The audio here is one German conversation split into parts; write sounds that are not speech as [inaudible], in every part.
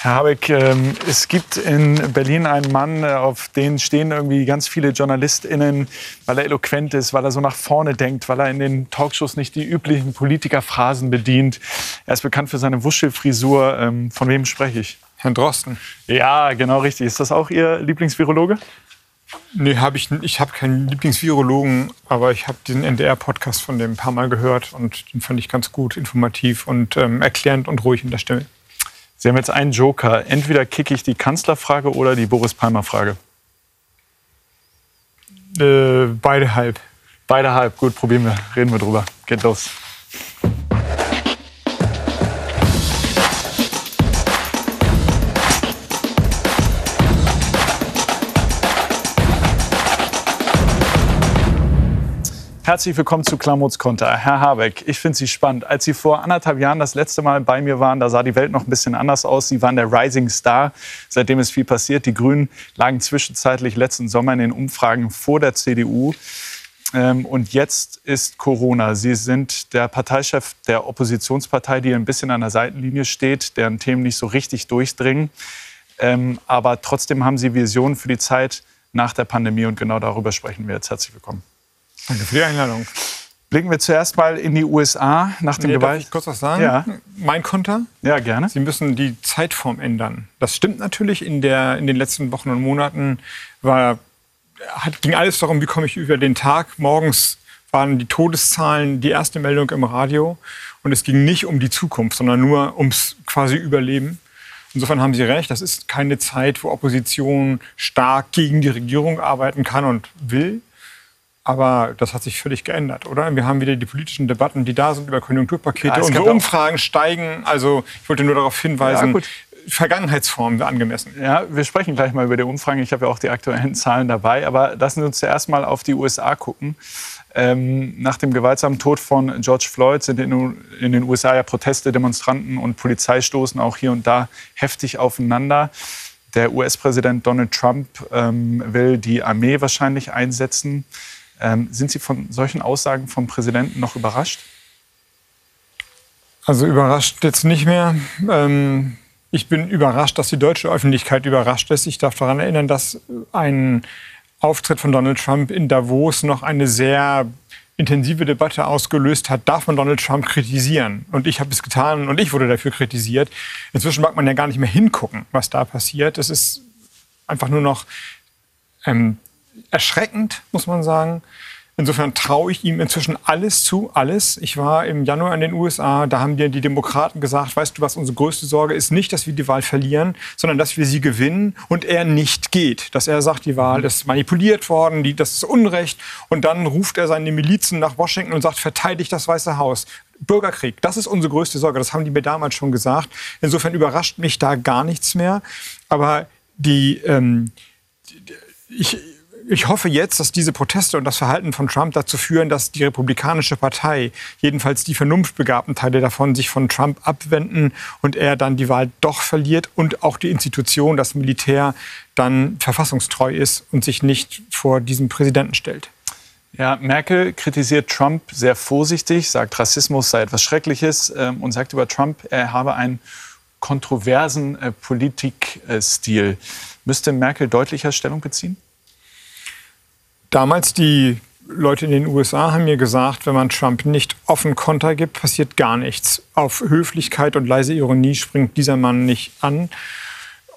Herr Habeck, ähm, es gibt in Berlin einen Mann, äh, auf den stehen irgendwie ganz viele JournalistInnen, weil er eloquent ist, weil er so nach vorne denkt, weil er in den Talkshows nicht die üblichen Politikerphrasen bedient. Er ist bekannt für seine Wuschelfrisur. Ähm, von wem spreche ich? Herrn Drosten. Ja, genau richtig. Ist das auch Ihr Lieblingsvirologe? Nee, hab ich, ich habe keinen Lieblingsvirologen, aber ich habe diesen NDR-Podcast von dem ein paar Mal gehört und den fand ich ganz gut, informativ und ähm, erklärend und ruhig in der Stimme. Sie haben jetzt einen Joker. Entweder kicke ich die Kanzlerfrage oder die Boris Palmer-Frage. Äh, beide halb. Beide halb. Gut, probieren wir. Reden wir drüber. Geht los. Herzlich willkommen zu Klamots Konter. Herr Habeck, ich finde Sie spannend. Als Sie vor anderthalb Jahren das letzte Mal bei mir waren, da sah die Welt noch ein bisschen anders aus. Sie waren der Rising Star. Seitdem ist viel passiert. Die Grünen lagen zwischenzeitlich letzten Sommer in den Umfragen vor der CDU. Ähm, und jetzt ist Corona. Sie sind der Parteichef der Oppositionspartei, die ein bisschen an der Seitenlinie steht, deren Themen nicht so richtig durchdringen. Ähm, aber trotzdem haben Sie Visionen für die Zeit nach der Pandemie und genau darüber sprechen wir jetzt. Herzlich willkommen. Danke für die Einladung. Blicken wir zuerst mal in die USA nach dem nee, Gewalt. Darf ich kurz was sagen? Ja. Mein Konter? Ja, gerne. Sie müssen die Zeitform ändern. Das stimmt natürlich. In, der, in den letzten Wochen und Monaten war, hat, ging alles darum, wie komme ich über den Tag. Morgens waren die Todeszahlen die erste Meldung im Radio. Und es ging nicht um die Zukunft, sondern nur ums quasi Überleben. Insofern haben Sie recht, das ist keine Zeit, wo Opposition stark gegen die Regierung arbeiten kann und will, aber das hat sich völlig geändert, oder? Wir haben wieder die politischen Debatten, die da sind über Konjunkturpakete. Ja, Unsere Umfragen steigen. Also ich wollte nur darauf hinweisen, ja, Vergangenheitsformen angemessen. Ja, wir sprechen gleich mal über die Umfragen. Ich habe ja auch die aktuellen [laughs] Zahlen dabei. Aber lassen Sie uns zuerst mal auf die USA gucken. Ähm, nach dem gewaltsamen Tod von George Floyd sind in, in, den USA ja Proteste, Demonstranten und Polizei stoßen auch hier und da heftig aufeinander. Der US-Präsident Donald Trump ähm, will die Armee wahrscheinlich einsetzen. Ähm, sind Sie von solchen Aussagen vom Präsidenten noch überrascht? Also überrascht jetzt nicht mehr. Ähm, ich bin überrascht, dass die deutsche Öffentlichkeit überrascht ist. Ich darf daran erinnern, dass ein Auftritt von Donald Trump in Davos noch eine sehr intensive Debatte ausgelöst hat, darf man Donald Trump kritisieren. Und ich habe es getan und ich wurde dafür kritisiert. Inzwischen mag man ja gar nicht mehr hingucken, was da passiert. Es ist einfach nur noch ähm, erschreckend, muss man sagen. Insofern traue ich ihm inzwischen alles zu, alles. Ich war im Januar in den USA, da haben dir die Demokraten gesagt, weißt du, was unsere größte Sorge ist? Nicht, dass wir die Wahl verlieren, sondern dass wir sie gewinnen und er nicht geht. Dass er sagt, die Wahl ist manipuliert worden, die, das ist Unrecht. Und dann ruft er seine Milizen nach Washington und sagt, verteidigt das Weiße Haus. Bürgerkrieg, das ist unsere größte Sorge. Das haben die mir damals schon gesagt. Insofern überrascht mich da gar nichts mehr. Aber die, ähm, ich, ich hoffe jetzt, dass diese Proteste und das Verhalten von Trump dazu führen, dass die Republikanische Partei, jedenfalls die vernunftbegabten Teile davon, sich von Trump abwenden und er dann die Wahl doch verliert und auch die Institution, das Militär, dann verfassungstreu ist und sich nicht vor diesem Präsidenten stellt. Ja, Merkel kritisiert Trump sehr vorsichtig, sagt, Rassismus sei etwas Schreckliches ähm, und sagt über Trump, er habe einen kontroversen äh, Politikstil. Müsste Merkel deutlicher Stellung beziehen? Damals die Leute in den USA haben mir gesagt, wenn man Trump nicht offen Konter gibt, passiert gar nichts. Auf Höflichkeit und leise Ironie springt dieser Mann nicht an.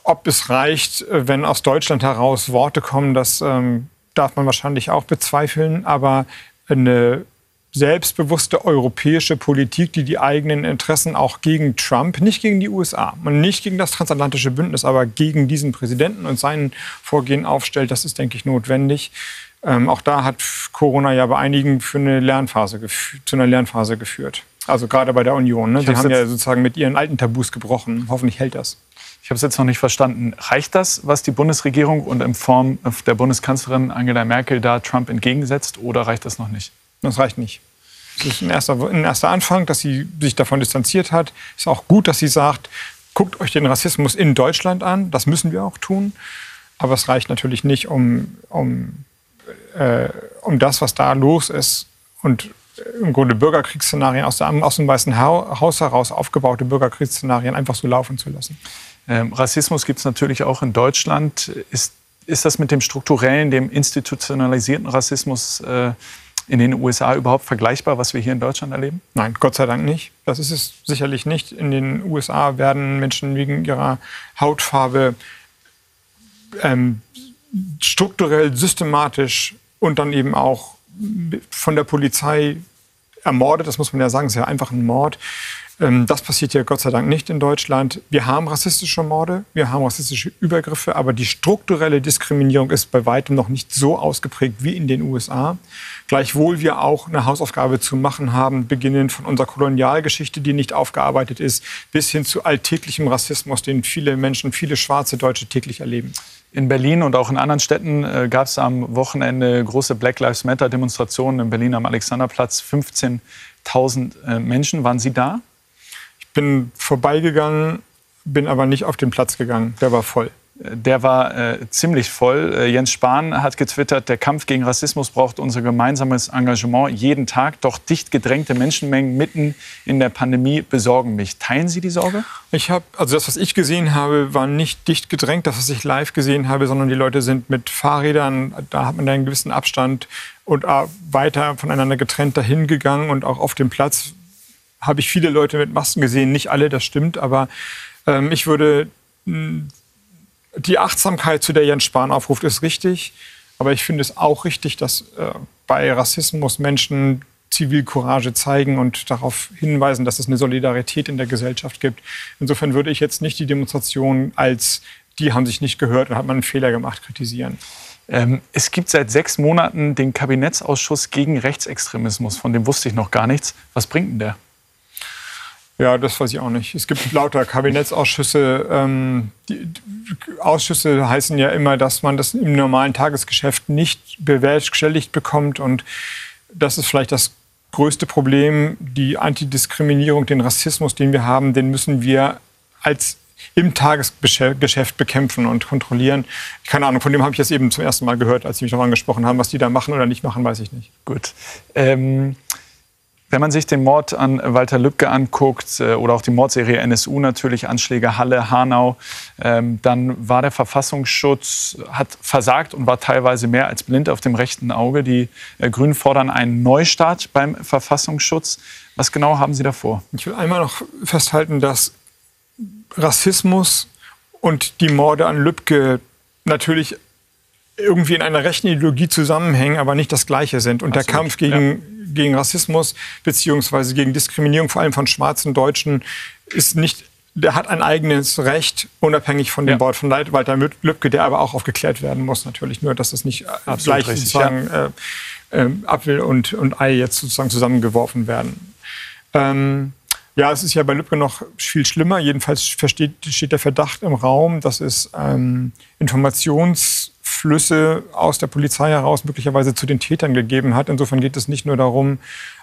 Ob es reicht, wenn aus Deutschland heraus Worte kommen, das ähm, darf man wahrscheinlich auch bezweifeln. Aber eine selbstbewusste europäische Politik, die die eigenen Interessen auch gegen Trump, nicht gegen die USA und nicht gegen das transatlantische Bündnis, aber gegen diesen Präsidenten und sein Vorgehen aufstellt, das ist, denke ich, notwendig. Ähm, auch da hat Corona ja bei einigen für eine Lernphase zu einer Lernphase geführt. Also gerade bei der Union. Ne? Sie haben ja sozusagen mit ihren alten Tabus gebrochen. Hoffentlich hält das. Ich habe es jetzt noch nicht verstanden. Reicht das, was die Bundesregierung und in Form der Bundeskanzlerin Angela Merkel da Trump entgegensetzt, oder reicht das noch nicht? Das reicht nicht. Das ist ein erster, ein erster Anfang, dass sie sich davon distanziert hat. Es Ist auch gut, dass sie sagt, guckt euch den Rassismus in Deutschland an. Das müssen wir auch tun. Aber es reicht natürlich nicht, um, um äh, um das, was da los ist und im Grunde Bürgerkriegsszenarien aus, der, aus dem Weißen Haus heraus aufgebaute Bürgerkriegsszenarien einfach so laufen zu lassen. Ähm, Rassismus gibt es natürlich auch in Deutschland. Ist, ist das mit dem strukturellen, dem institutionalisierten Rassismus äh, in den USA überhaupt vergleichbar, was wir hier in Deutschland erleben? Nein, Gott sei Dank nicht. Das ist es sicherlich nicht. In den USA werden Menschen wegen ihrer Hautfarbe ähm, strukturell, systematisch und dann eben auch von der Polizei ermordet. Das muss man ja sagen, ist ja einfach ein Mord. Ähm, das passiert ja Gott sei Dank nicht in Deutschland. Wir haben rassistische Morde, wir haben rassistische Übergriffe, aber die strukturelle Diskriminierung ist bei weitem noch nicht so ausgeprägt wie in den USA. Gleichwohl wir auch eine Hausaufgabe zu machen haben, beginnend von unserer Kolonialgeschichte, die nicht aufgearbeitet ist, bis hin zu alltäglichem Rassismus, den viele Menschen, viele schwarze Deutsche täglich erleben. In Berlin und auch in anderen Städten äh, gab es am Wochenende große Black Lives Matter Demonstrationen. In Berlin am Alexanderplatz 15.000 äh, Menschen. Waren Sie da? Ich bin vorbeigegangen, bin aber nicht auf den Platz gegangen. Der war voll der war äh, ziemlich voll. Äh, Jens Spahn hat getwittert, der Kampf gegen Rassismus braucht unser gemeinsames Engagement jeden Tag. Doch dicht gedrängte Menschenmengen mitten in der Pandemie besorgen mich. Teilen Sie die Sorge? Ich habe, also das, was ich gesehen habe, war nicht dicht gedrängt, das, was ich live gesehen habe, sondern die Leute sind mit Fahrrädern, da hat man einen gewissen Abstand und äh, weiter voneinander getrennt dahin gegangen und auch auf dem Platz habe ich viele Leute mit Masken gesehen. Nicht alle, das stimmt, aber ähm, ich würde die Achtsamkeit, zu der Jens Spahn aufruft, ist richtig. Aber ich finde es auch richtig, dass äh, bei Rassismus Menschen Zivilcourage zeigen und darauf hinweisen, dass es eine Solidarität in der Gesellschaft gibt. Insofern würde ich jetzt nicht die Demonstration als die haben sich nicht gehört und hat man einen Fehler gemacht kritisieren. Ähm, es gibt seit sechs Monaten den Kabinettsausschuss gegen Rechtsextremismus. Von dem wusste ich noch gar nichts. Was bringt denn der? Ja, das weiß ich auch nicht. Es gibt lauter Kabinettsausschüsse. Ähm, die, Ausschüsse heißen ja immer, dass man das im normalen Tagesgeschäft nicht bewerkstelligt bekommt. Und das ist vielleicht das größte Problem. Die Antidiskriminierung, den Rassismus, den wir haben, den müssen wir als im Tagesgeschäft bekämpfen und kontrollieren. Keine Ahnung, von dem habe ich jetzt eben zum ersten Mal gehört, als Sie mich noch angesprochen haben. Was die da machen oder nicht machen, weiß ich nicht. Gut. Ähm wenn man sich den Mord an Walter Lübcke anguckt äh, oder auch die Mordserie NSU natürlich, Anschläge Halle, Hanau, ähm, dann war der Verfassungsschutz, hat versagt und war teilweise mehr als blind auf dem rechten Auge. Die äh, Grünen fordern einen Neustart beim Verfassungsschutz. Was genau haben Sie davor? Ich will einmal noch festhalten, dass Rassismus und die Morde an Lübcke natürlich irgendwie in einer rechten Ideologie zusammenhängen, aber nicht das Gleiche sind. Und Absolut. der Kampf gegen ja gegen Rassismus beziehungsweise gegen Diskriminierung, vor allem von schwarzen Deutschen, ist nicht der hat ein eigenes Recht, unabhängig von dem ja. Wort von Walter Lübcke, der aber auch aufgeklärt werden muss, natürlich. Nur, dass das nicht äh, Absolut gleich richtig, sozusagen ja. äh, äh, Apfel und, und Ei jetzt sozusagen zusammengeworfen werden. Ähm, ja, es ist ja bei Lübcke noch viel schlimmer. Jedenfalls versteht, steht der Verdacht im Raum, dass es ähm, Informations- Flüsse aus der Polizei heraus möglicherweise zu den Tätern gegeben hat. Insofern geht es nicht nur darum,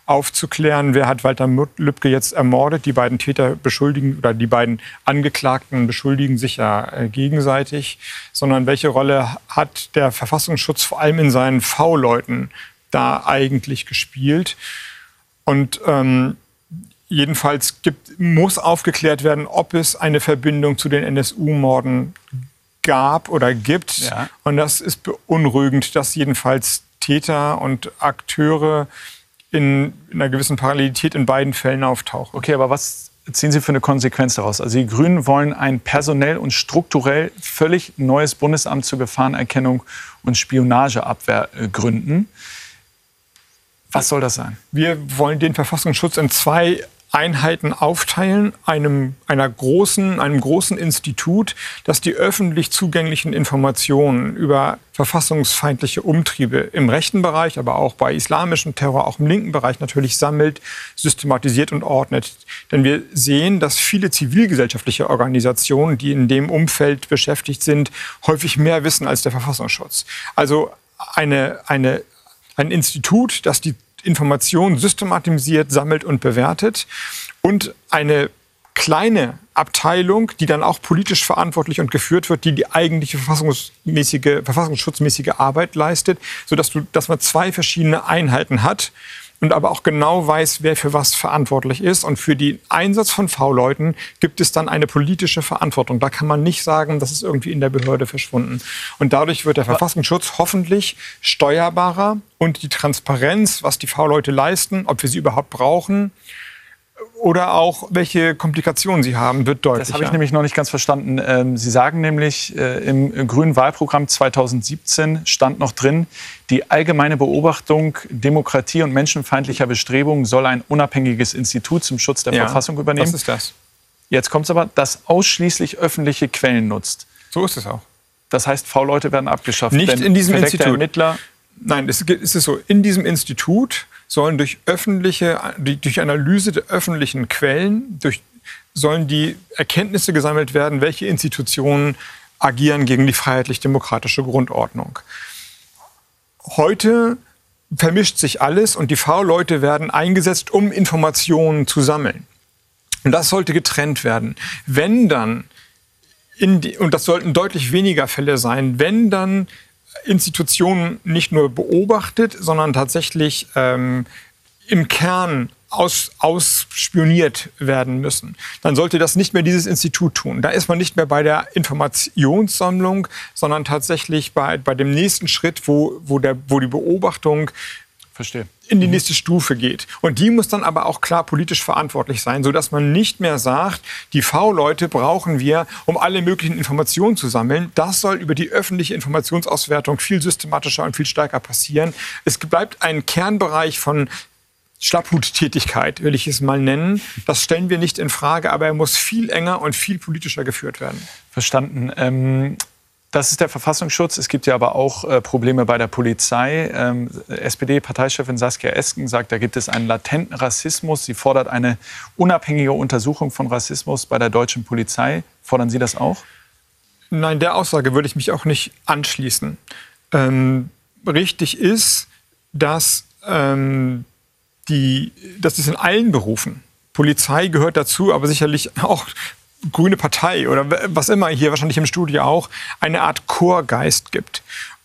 aufzuklären, wer hat Walter Lübcke jetzt ermordet. Die beiden Täter beschuldigen oder die beiden Angeklagten beschuldigen sich ja äh, gegenseitig, sondern welche Rolle hat der Verfassungsschutz vor allem in seinen V-Leuten da eigentlich gespielt? Und ähm, jedenfalls gibt, muss aufgeklärt werden, ob es eine Verbindung zu den NSU-Morden gab oder gibt. Ja. Und das ist beunruhigend, dass jedenfalls Täter und Akteure in, in einer gewissen Parallelität in beiden Fällen auftauchen. Okay, aber was ziehen Sie für eine Konsequenz daraus? Also die Grünen wollen ein personell und strukturell völlig neues Bundesamt zur Gefahrenerkennung und Spionageabwehr äh, gründen. Was soll das sein? Wir wollen den Verfassungsschutz in zwei Einheiten aufteilen, einem, einer großen, einem großen Institut, das die öffentlich zugänglichen Informationen über verfassungsfeindliche Umtriebe im rechten Bereich, aber auch bei islamischem Terror, auch im linken Bereich natürlich sammelt, systematisiert und ordnet. Denn wir sehen, dass viele zivilgesellschaftliche Organisationen, die in dem Umfeld beschäftigt sind, häufig mehr wissen als der Verfassungsschutz. Also eine, eine, ein Institut, das die Informationen systematisiert, sammelt und bewertet. Und eine kleine Abteilung, die dann auch politisch verantwortlich und geführt wird, die die eigentliche verfassungsmäßige, verfassungsschutzmäßige Arbeit leistet, sodass du, dass man zwei verschiedene Einheiten hat, und aber auch genau weiß, wer für was verantwortlich ist. Und für den Einsatz von V-Leuten gibt es dann eine politische Verantwortung. Da kann man nicht sagen, das ist irgendwie in der Behörde verschwunden. Und dadurch wird der Verfassungsschutz hoffentlich steuerbarer und die Transparenz, was die V-Leute leisten, ob wir sie überhaupt brauchen, oder auch welche Komplikationen sie haben, wird deutlich. Das habe ich nämlich noch nicht ganz verstanden. Ähm, sie sagen nämlich, äh, im grünen Wahlprogramm 2017 stand noch drin, die allgemeine Beobachtung Demokratie und menschenfeindlicher Bestrebungen soll ein unabhängiges Institut zum Schutz der ja, Verfassung übernehmen. Was ist das? Jetzt kommt es aber, das ausschließlich öffentliche Quellen nutzt. So ist es auch. Das heißt, V-Leute werden abgeschafft. Nicht in diesem Institut. Ermittler Nein, es ist so. In diesem Institut sollen durch öffentliche, durch Analyse der öffentlichen Quellen, durch, sollen die Erkenntnisse gesammelt werden, welche Institutionen agieren gegen die freiheitlich-demokratische Grundordnung. Heute vermischt sich alles und die V-Leute werden eingesetzt, um Informationen zu sammeln. Und das sollte getrennt werden. Wenn dann, die, und das sollten deutlich weniger Fälle sein, wenn dann Institutionen nicht nur beobachtet, sondern tatsächlich ähm, im Kern aus, ausspioniert werden müssen, dann sollte das nicht mehr dieses Institut tun. Da ist man nicht mehr bei der Informationssammlung, sondern tatsächlich bei, bei dem nächsten Schritt, wo, wo, der, wo die Beobachtung Verstehe. In die nächste Stufe geht. Und die muss dann aber auch klar politisch verantwortlich sein, sodass man nicht mehr sagt, die V-Leute brauchen wir, um alle möglichen Informationen zu sammeln. Das soll über die öffentliche Informationsauswertung viel systematischer und viel stärker passieren. Es bleibt ein Kernbereich von Schlapphut-Tätigkeit, will ich es mal nennen. Das stellen wir nicht in Frage, aber er muss viel enger und viel politischer geführt werden. Verstanden. Ähm das ist der Verfassungsschutz. Es gibt ja aber auch äh, Probleme bei der Polizei. Ähm, SPD-Parteichefin Saskia Esken sagt, da gibt es einen latenten Rassismus. Sie fordert eine unabhängige Untersuchung von Rassismus bei der deutschen Polizei. Fordern Sie das auch? Nein, der Aussage würde ich mich auch nicht anschließen. Ähm, richtig ist, dass, ähm, die, dass es in allen Berufen Polizei gehört dazu, aber sicherlich auch Grüne Partei oder was immer hier wahrscheinlich im Studio auch eine Art Chorgeist gibt.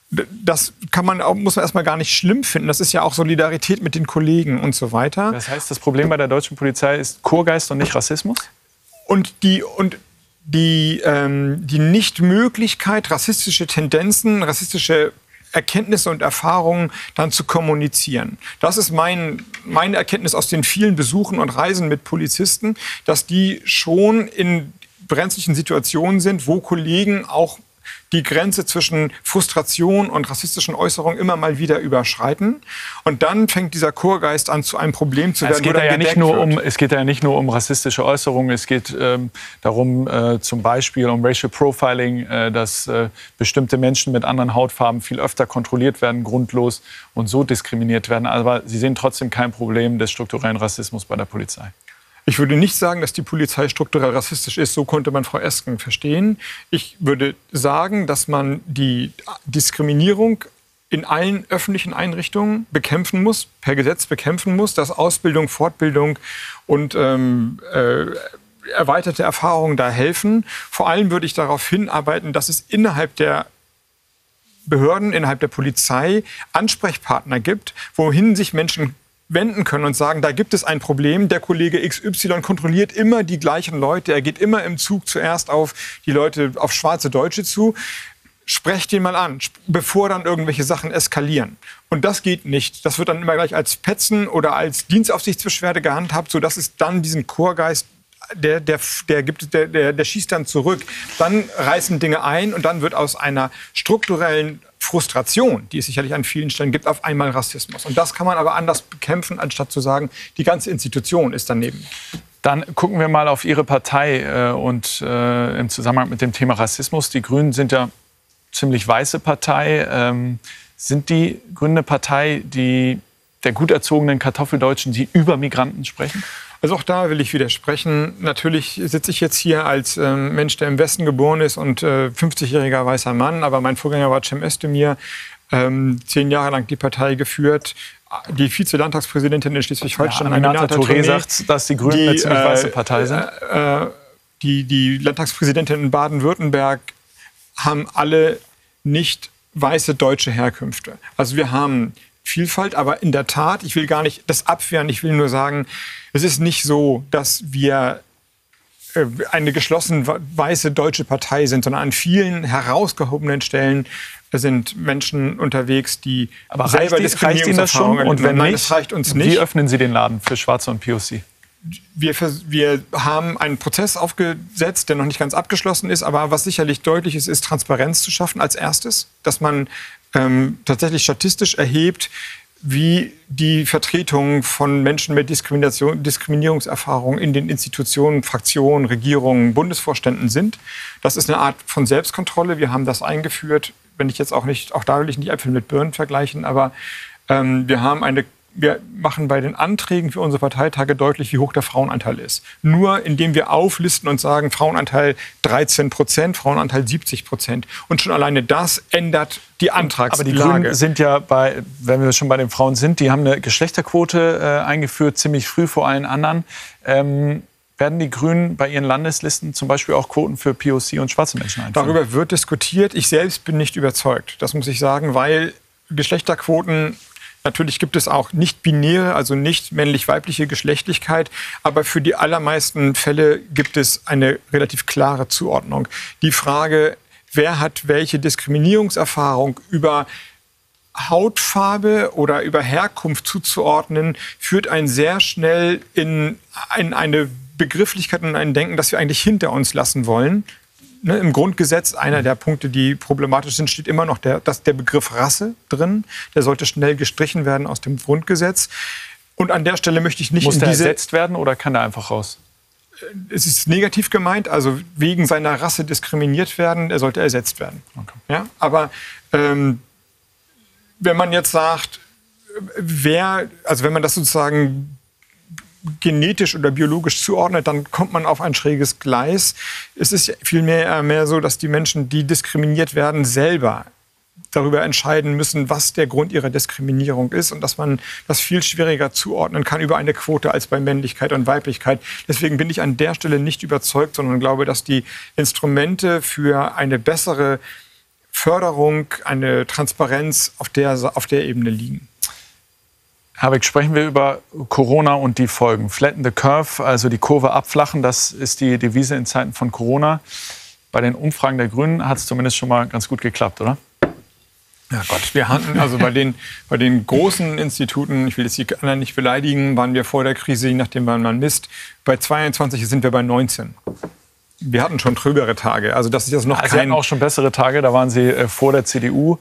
Das kann man muss man erstmal gar nicht schlimm finden. Das ist ja auch Solidarität mit den Kollegen und so weiter. Das heißt, das Problem bei der deutschen Polizei ist Chorgeist und nicht Rassismus? Und die, und die, ähm, die Nichtmöglichkeit, rassistische Tendenzen, rassistische Erkenntnisse und Erfahrungen dann zu kommunizieren. Das ist mein, meine Erkenntnis aus den vielen Besuchen und Reisen mit Polizisten, dass die schon in brenzlichen Situationen sind, wo Kollegen auch die Grenze zwischen Frustration und rassistischen Äußerungen immer mal wieder überschreiten. Und dann fängt dieser Chorgeist an, zu einem Problem zu werden. Es geht, da ja nicht nur um, es geht ja nicht nur um rassistische Äußerungen. Es geht ähm, darum, äh, zum Beispiel um Racial Profiling, äh, dass äh, bestimmte Menschen mit anderen Hautfarben viel öfter kontrolliert werden, grundlos und so diskriminiert werden. Aber Sie sehen trotzdem kein Problem des strukturellen Rassismus bei der Polizei. Ich würde nicht sagen, dass die Polizei strukturell rassistisch ist. So konnte man Frau Esken verstehen. Ich würde sagen, dass man die Diskriminierung in allen öffentlichen Einrichtungen bekämpfen muss, per Gesetz bekämpfen muss, dass Ausbildung, Fortbildung und ähm, äh, erweiterte Erfahrungen da helfen. Vor allem würde ich darauf hinarbeiten, dass es innerhalb der Behörden, innerhalb der Polizei Ansprechpartner gibt, wohin sich Menschen wenden können und sagen, da gibt es ein Problem, der Kollege XY kontrolliert immer die gleichen Leute, er geht immer im Zug zuerst auf die Leute, auf schwarze Deutsche zu. Sprecht ihn mal an, bevor dann irgendwelche Sachen eskalieren. Und das geht nicht. Das wird dann immer gleich als Petzen oder als Dienstaufsichtsbeschwerde gehandhabt, sodass es dann diesen Chorgeist der, der, der, gibt, der, der, der schießt dann zurück. Dann reißen Dinge ein und dann wird aus einer strukturellen Frustration, die es sicherlich an vielen Stellen gibt, auf einmal Rassismus. Und das kann man aber anders bekämpfen, anstatt zu sagen, die ganze Institution ist daneben. Dann gucken wir mal auf Ihre Partei äh, und äh, im Zusammenhang mit dem Thema Rassismus. Die Grünen sind ja ziemlich weiße Partei. Ähm, sind die Grüne Partei die der gut erzogenen Kartoffeldeutschen, die über Migranten sprechen? Also auch da will ich widersprechen. Natürlich sitze ich jetzt hier als äh, Mensch, der im Westen geboren ist und äh, 50-jähriger weißer Mann, aber mein Vorgänger war Cem Özdemir, ähm, zehn Jahre lang die Partei geführt, die Vize-Landtagspräsidentin in Schleswig-Holstein, ja, Aminata Touré sagt, dass die Grünen die, eine ziemlich äh, weiße Partei sind. Äh, äh, die, die Landtagspräsidentin in Baden-Württemberg haben alle nicht weiße deutsche Herkünfte. Also wir haben Vielfalt. Aber in der Tat, ich will gar nicht das abwehren, ich will nur sagen, es ist nicht so, dass wir äh, eine geschlossen weiße deutsche Partei sind, sondern an vielen herausgehobenen Stellen sind Menschen unterwegs, die Aber selber reicht, reicht Ihnen das schon? Und wenn Nein, nicht, reicht uns nicht. Wie öffnen Sie den Laden für Schwarze und POC? Wir, wir, haben einen Prozess aufgesetzt, der noch nicht ganz abgeschlossen ist, aber was sicherlich deutlich ist, ist Transparenz zu schaffen als erstes, dass man ähm, tatsächlich statistisch erhebt, wie die Vertretung von Menschen mit Diskrimination, Diskriminierungserfahrung in den Institutionen, Fraktionen, Regierungen, Bundesvorständen sind. Das ist eine Art von Selbstkontrolle. Wir haben das eingeführt. Wenn ich jetzt auch nicht, auch da will ich nicht Äpfel mit Birnen vergleichen, aber ähm, wir haben eine wir machen bei den Anträgen für unsere Parteitage deutlich, wie hoch der Frauenanteil ist. Nur indem wir auflisten und sagen, Frauenanteil 13 Prozent, Frauenanteil 70 Prozent. Und schon alleine das ändert die Antragslage. Aber die Grünen sind ja bei, wenn wir schon bei den Frauen sind, die haben eine Geschlechterquote äh, eingeführt, ziemlich früh vor allen anderen. Ähm, werden die Grünen bei ihren Landeslisten zum Beispiel auch Quoten für POC und schwarze Menschen einführen? Darüber wird diskutiert. Ich selbst bin nicht überzeugt. Das muss ich sagen, weil Geschlechterquoten Natürlich gibt es auch nicht-binäre, also nicht männlich-weibliche Geschlechtlichkeit, aber für die allermeisten Fälle gibt es eine relativ klare Zuordnung. Die Frage, wer hat welche Diskriminierungserfahrung über Hautfarbe oder über Herkunft zuzuordnen, führt einen sehr schnell in, in eine Begrifflichkeit und ein Denken, das wir eigentlich hinter uns lassen wollen ne, im Grundgesetz, einer der Punkte, die problematisch sind, steht immer noch der, das, der Begriff Rasse drin. Der sollte schnell gestrichen werden aus dem Grundgesetz. Und an der Stelle möchte ich nicht Muss in der diese ersetzt werden oder kann er einfach raus? Es ist negativ gemeint, also wegen seiner Rasse diskriminiert werden, er sollte ersetzt werden. Okay. Ja, aber ähm, wenn man jetzt sagt, wer, also wenn man das sozusagen genetisch oder biologisch zuordnet, dann kommt man auf ein schräges Gleis. Es ist vielmehr mehr so, dass die Menschen, die diskriminiert werden, selber darüber entscheiden müssen, was der Grund ihrer Diskriminierung ist und dass man das viel schwieriger zuordnen kann über eine Quote als bei Männlichkeit und Weiblichkeit. Deswegen bin ich an der Stelle nicht überzeugt, sondern glaube, dass die Instrumente für eine bessere Förderung, eine Transparenz auf der, auf der Ebene liegen. Habeck, sprechen wir über Corona und die Folgen. Flatten the curve, also die Kurve abflachen, das ist die Devise in Zeiten von Corona. Bei den Umfragen der Grünen hat es zumindest schon mal ganz gut geklappt, oder? Ja Gott, wir hatten also bei den, bei den großen Instituten, ich will jetzt die anderen nicht beleidigen, waren wir vor der Krise, je nachdem, wann man misst, bei 22 sind wir bei 19. Wir hatten schon trübere Tage. Also das ist jetzt noch also kein... Sie hatten auch schon bessere Tage, da waren Sie äh, vor der CDU.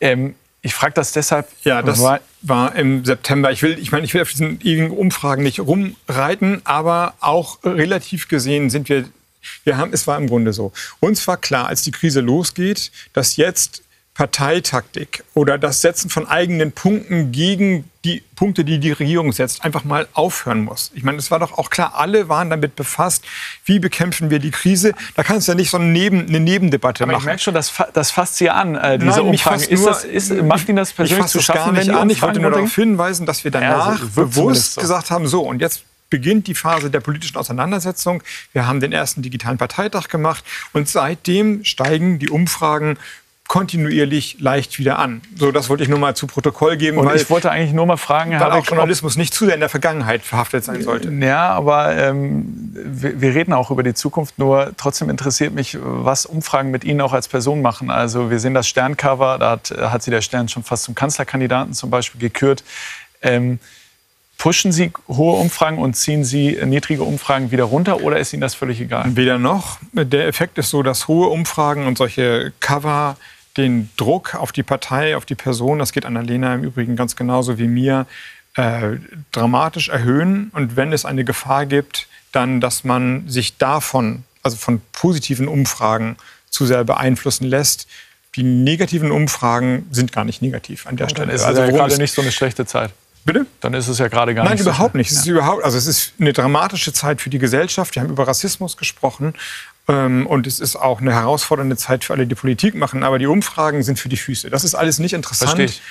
Ähm, ich frage das deshalb. Ja, das war, im September. Ich will, ich meine, ich will auf diesen ewigen Umfragen nicht rumreiten, aber auch relativ gesehen sind wir, wir haben, es war im Grunde so. Uns war klar, als die Krise losgeht, dass jetzt Parteitaktik oder das Setzen von eigenen Punkten gegen die Punkte, die die Regierung setzt, einfach mal aufhören muss. Ich meine, es war doch auch klar, alle waren damit befasst, wie bekämpfen wir die Krise. Da kannst du ja nicht so eine, Neben, eine Nebendebatte Aber machen. Ich merke schon, das, das fasst Sie an, äh, diese Nein, Umfragen. Ist das, ist, macht Ihnen das persönlich zu schaffen, gar nicht an. Ich wollte nur darauf hinweisen, dass wir danach ja, also bewusst so. gesagt haben, so, und jetzt beginnt die Phase der politischen Auseinandersetzung. Wir haben den ersten digitalen Parteitag gemacht und seitdem steigen die Umfragen kontinuierlich leicht wieder an. So, das wollte ich nur mal zu Protokoll geben. Und ich wollte eigentlich nur mal fragen, weil auch Journalismus nicht zu sehr in der Vergangenheit verhaftet sein sollte. Ja, aber ähm, wir, wir, reden auch über die Zukunft. Nur trotzdem interessiert mich, was Umfragen mit Ihnen auch als Person machen. Also wir sehen das Sterncover, da hat, hat sie der Stern schon fast zum Kanzlerkandidaten zum Beispiel gekürt. Ähm, Pushen Sie hohe Umfragen und ziehen Sie niedrige Umfragen wieder runter oder ist Ihnen das völlig egal? Weder noch. Der Effekt ist so, dass hohe Umfragen und solche Cover den Druck auf die Partei, auf die Person, das geht Annalena im Übrigen ganz genauso wie mir, äh, dramatisch erhöhen. Und wenn es eine Gefahr gibt, dann, dass man sich davon, also von positiven Umfragen, zu sehr beeinflussen lässt. Die negativen Umfragen sind gar nicht negativ an der Stelle. Ist also ja gerade nicht so eine schlechte Zeit. Bitte? Dann ist es ja gerade gar Nein, nicht. Nein, überhaupt so nicht. Es ist überhaupt, also es ist eine dramatische Zeit für die Gesellschaft. Wir haben über Rassismus gesprochen und es ist auch eine herausfordernde Zeit für alle, die Politik machen. Aber die Umfragen sind für die Füße. Das ist alles nicht interessant. Verstehe ich.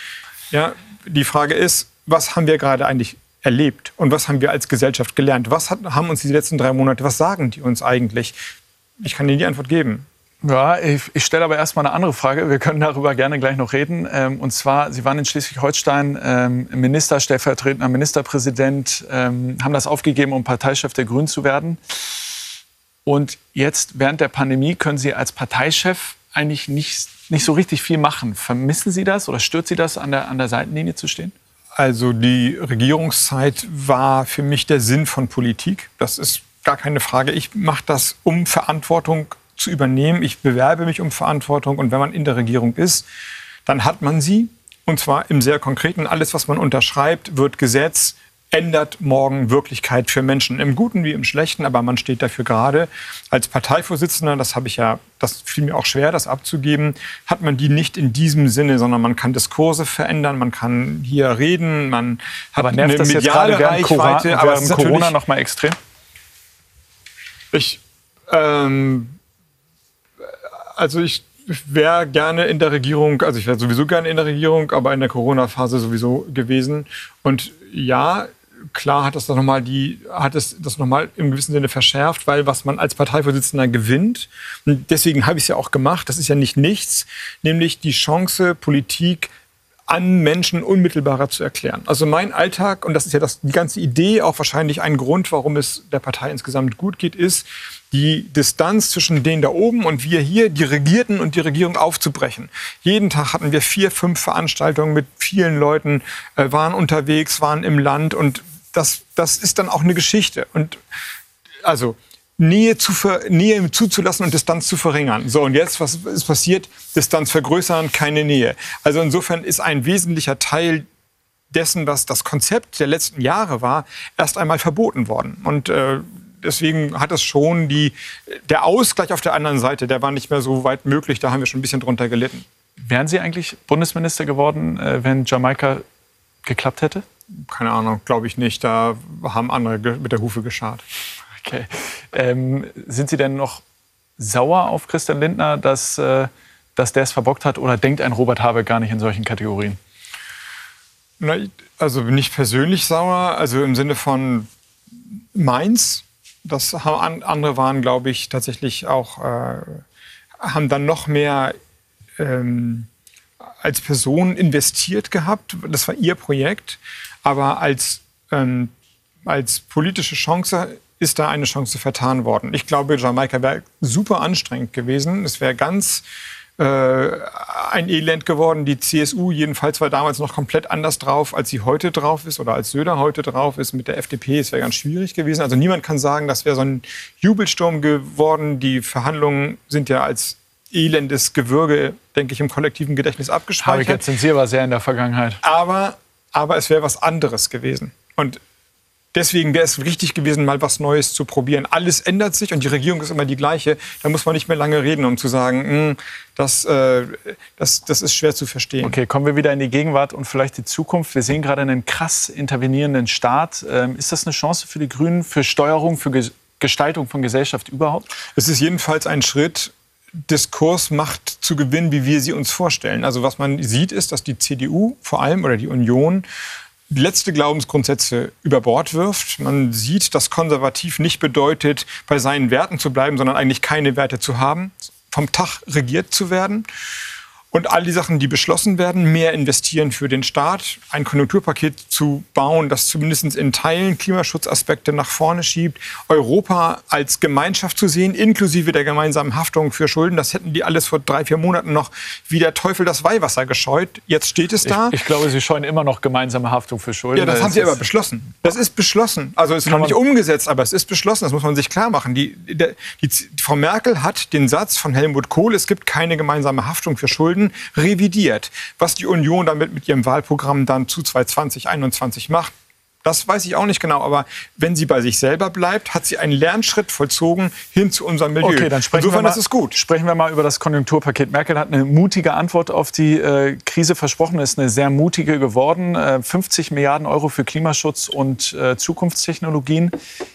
Ja, die Frage ist, was haben wir gerade eigentlich erlebt und was haben wir als Gesellschaft gelernt? Was hat, haben uns die letzten drei Monate, was sagen die uns eigentlich? Ich kann Ihnen die Antwort geben. Ja, ich, ich stelle aber erstmal eine andere Frage. Wir können darüber gerne gleich noch reden. Ähm, und zwar, Sie waren in Schleswig-Holstein ähm, Minister, stellvertretender Ministerpräsident, ähm, haben das aufgegeben, um Parteichef der Grünen zu werden. Und jetzt während der Pandemie können Sie als Parteichef eigentlich nicht, nicht so richtig viel machen. Vermissen Sie das oder stört Sie das, an der, an der Seitenlinie zu stehen? Also die Regierungszeit war für mich der Sinn von Politik. Das ist gar keine Frage. Ich mache das, um Verantwortung zu übernehmen. Ich bewerbe mich um Verantwortung und wenn man in der Regierung ist, dann hat man sie. Und zwar im sehr konkreten, alles, was man unterschreibt, wird Gesetz, ändert morgen Wirklichkeit für Menschen, im Guten wie im Schlechten, aber man steht dafür gerade. Als Parteivorsitzender, das habe ich ja, das fiel mir auch schwer, das abzugeben, hat man die nicht in diesem Sinne, sondern man kann Diskurse verändern, man kann hier reden, man hat aber eine das mediale jetzt während Reichweite. Corona, aber während Corona noch mal extrem? Ich, ähm, also ich wäre gerne in der Regierung, also ich wäre sowieso gerne in der Regierung, aber in der Corona-Phase sowieso gewesen. Und ja, klar hat das nochmal die, hat es das nochmal im gewissen Sinne verschärft, weil was man als Parteivorsitzender gewinnt, und deswegen habe ich es ja auch gemacht, das ist ja nicht nichts, nämlich die Chance, Politik an Menschen unmittelbarer zu erklären. Also mein Alltag, und das ist ja das, die ganze Idee, auch wahrscheinlich ein Grund, warum es der Partei insgesamt gut geht, ist, die Distanz zwischen denen da oben und wir hier, die Regierten und die Regierung aufzubrechen. Jeden Tag hatten wir vier, fünf Veranstaltungen mit vielen Leuten, äh, waren unterwegs, waren im Land und das, das ist dann auch eine Geschichte. Und also Nähe, zu ver, Nähe zuzulassen und Distanz zu verringern. So, und jetzt, was ist passiert? Distanz vergrößern, keine Nähe. Also insofern ist ein wesentlicher Teil dessen, was das Konzept der letzten Jahre war, erst einmal verboten worden. Und äh, deswegen hat es schon die, der Ausgleich auf der anderen Seite, der war nicht mehr so weit möglich. Da haben wir schon ein bisschen drunter gelitten. Wären Sie eigentlich Bundesminister geworden, äh, wenn Jamaika geklappt hätte? Keine Ahnung, glaube ich nicht. Da haben andere mit der Hufe geschart. Okay. Ähm, sind Sie denn noch sauer auf Christian Lindner, dass, äh, dass der es verbockt hat? Oder denkt ein Robert Habeck gar nicht in solchen Kategorien? Na, also nicht persönlich sauer, also im Sinne von meins das haben, andere waren, glaube ich, tatsächlich auch, äh, haben dann noch mehr ähm, als Person investiert gehabt. Das war ihr Projekt. Aber als, ähm, als politische Chance ist da eine Chance vertan worden. Ich glaube, Jamaika wäre super anstrengend gewesen. Es wäre ganz äh, ein Elend geworden. Die CSU jedenfalls war damals noch komplett anders drauf, als sie heute drauf ist oder als Söder heute drauf ist mit der FDP. Es wäre ganz schwierig gewesen. Also niemand kann sagen, das wäre so ein Jubelsturm geworden. Die Verhandlungen sind ja als elendes Gewürge, denke ich, im kollektiven Gedächtnis abgespeichert. Habe ich jetzt sind Sie aber sehr in der Vergangenheit. Aber, aber es wäre was anderes gewesen. Und Deswegen wäre es richtig gewesen, mal was Neues zu probieren. Alles ändert sich und die Regierung ist immer die gleiche. Da muss man nicht mehr lange reden, um zu sagen, hm, das, äh, das, das ist schwer zu verstehen. Okay, kommen wir wieder in die Gegenwart und vielleicht die Zukunft. Wir sehen gerade einen krass intervenierenden Staat. Ähm, ist das eine Chance für die Grünen, für Steuerung, für Gestaltung von Gesellschaft überhaupt? Es ist jedenfalls ein Schritt, Diskursmacht zu gewinnen, wie wir sie uns vorstellen. Also was man sieht, ist, dass die CDU vor allem oder die Union letzte Glaubensgrundsätze über Bord wirft. Man sieht, dass konservativ nicht bedeutet, bei seinen Werten zu bleiben, sondern eigentlich keine Werte zu haben, vom Tag regiert zu werden. Und all die Sachen, die beschlossen werden, mehr investieren für den Staat, ein Konjunkturpaket zu bauen, das zumindest in Teilen Klimaschutzaspekte nach vorne schiebt, Europa als Gemeinschaft zu sehen, inklusive der gemeinsamen Haftung für Schulden. Das hätten die alles vor drei, vier Monaten noch wie der Teufel das Weihwasser gescheut. Jetzt steht es da. Ich, ich glaube, Sie scheuen immer noch gemeinsame Haftung für Schulden. Ja, das haben Sie aber beschlossen. Das ist beschlossen. Also es ist noch nicht umgesetzt, aber es ist beschlossen. Das muss man sich klar machen. Die, die, die, Frau Merkel hat den Satz von Helmut Kohl, es gibt keine gemeinsame Haftung für Schulden, revidiert. Was die Union damit mit ihrem Wahlprogramm dann zu 2021 macht, das weiß ich auch nicht genau, aber wenn sie bei sich selber bleibt, hat sie einen Lernschritt vollzogen hin zu unserem Milieu. Okay, dann sprechen Insofern wir mal, ist es gut. Sprechen wir mal über das Konjunkturpaket. Merkel hat eine mutige Antwort auf die äh, Krise versprochen, ist eine sehr mutige geworden. Äh, 50 Milliarden Euro für Klimaschutz und äh, Zukunftstechnologien.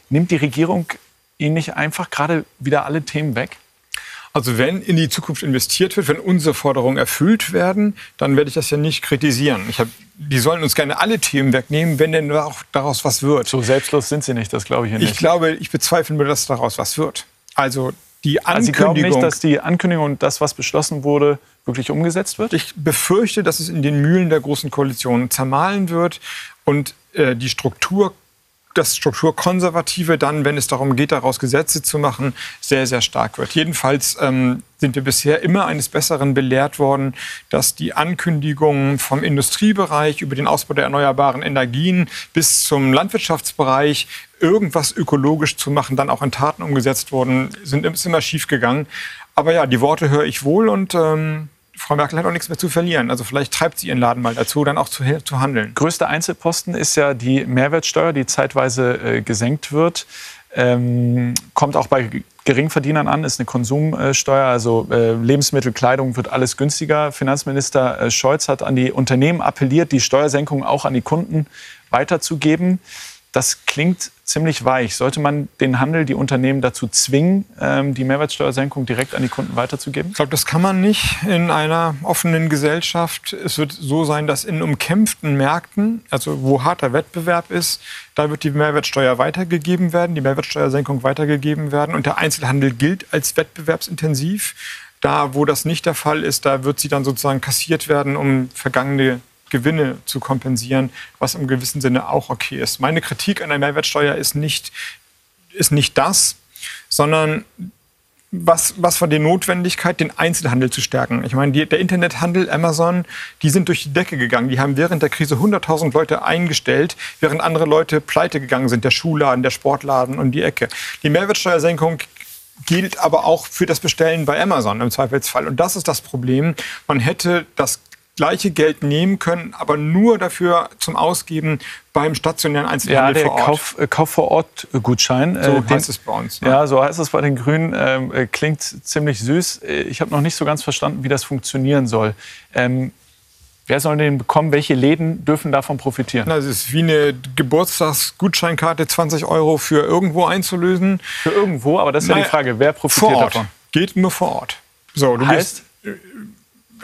Nimmt die Regierung Ihnen nicht einfach gerade wieder alle Themen weg? Also wenn in die Zukunft investiert wird, wenn unsere Forderungen erfüllt werden, dann werde ich das ja nicht kritisieren. Hab, die sollen uns gerne alle Themen wegnehmen, wenn denn auch daraus was wird. So selbstlos sind sie nicht, das glaube ich nicht. Ich glaube, ich bezweifle nur, dass daraus was wird. Also die Ankündigung. Also Sie glauben nicht, dass die Ankündigung und das, was beschlossen wurde, wirklich umgesetzt wird? Ich befürchte, dass es in den Mühlen der Großen Koalition zermahlen wird und äh, die Struktur das Strukturkonservative dann, wenn es darum geht, daraus Gesetze zu machen, sehr, sehr stark wird. Jedenfalls ähm, sind wir bisher immer eines Besseren belehrt worden, dass die Ankündigungen vom Industriebereich über den Ausbau der erneuerbaren Energien bis zum Landwirtschaftsbereich irgendwas ökologisch zu machen, dann auch in Taten umgesetzt wurden, sind immer schief gegangen. Aber ja, die Worte höre ich wohl und ähm, Frau Merkel hat auch nichts mehr zu verlieren. Also vielleicht treibt sie ihren Laden mal dazu, dann auch zu, zu handeln. Größter Einzelposten ist ja die Mehrwertsteuer, die zeitweise äh, gesenkt wird. Ähm, kommt auch bei Geringverdienern an, ist eine Konsumsteuer, also äh, Lebensmittel, Kleidung wird alles günstiger. Finanzminister äh, Scholz hat an die Unternehmen appelliert, die Steuersenkung auch an die Kunden weiterzugeben. Das klingt ziemlich weich. Sollte man den Handel, die Unternehmen dazu zwingen, ähm, die Mehrwertsteuersenkung direkt an die Kunden weiterzugeben? Ich glaube, das kann man nicht in einer offenen Gesellschaft. Es wird so sein, dass in umkämpften Märkten, also wo harter Wettbewerb ist, da wird die Mehrwertsteuer weitergegeben werden, die Mehrwertsteuersenkung weitergegeben werden. Und der Einzelhandel gilt als wettbewerbsintensiv. Da, wo das nicht der Fall ist, da wird sie dann sozusagen kassiert werden, um vergangene Gewinne zu kompensieren, was im gewissen Sinne auch okay ist. Meine Kritik an der Mehrwertsteuer ist nicht, ist nicht das, sondern was, was von der Notwendigkeit, den Einzelhandel zu stärken. Ich meine, die, der Internethandel, Amazon, die sind durch die Decke gegangen. Die haben während der Krise 100.000 Leute eingestellt, während andere Leute pleite gegangen sind, der Schuhladen, der Sportladen und die Ecke. Die Mehrwertsteuersenkung gilt aber auch für das Bestellen bei Amazon im Zweifelsfall. Und das ist das Problem. Man hätte das gleiche Geld nehmen können, aber nur dafür zum Ausgeben beim stationären Einzelhandel ja, der vor Ort. Kauf, äh, Kauf vor Ort Gutschein. So äh, heißt es bei uns. Ne? Ja, so heißt es bei den Grünen. Ähm, äh, klingt ziemlich süß. Äh, ich habe noch nicht so ganz verstanden, wie das funktionieren soll. Ähm, wer soll den bekommen? Welche Läden dürfen davon profitieren? Na, es ist wie eine Geburtstagsgutscheinkarte, 20 Euro für irgendwo einzulösen. Für irgendwo, aber das ist naja, ja die Frage, wer profitiert vor Ort. davon? Geht nur vor Ort. So, du heißt? Bist,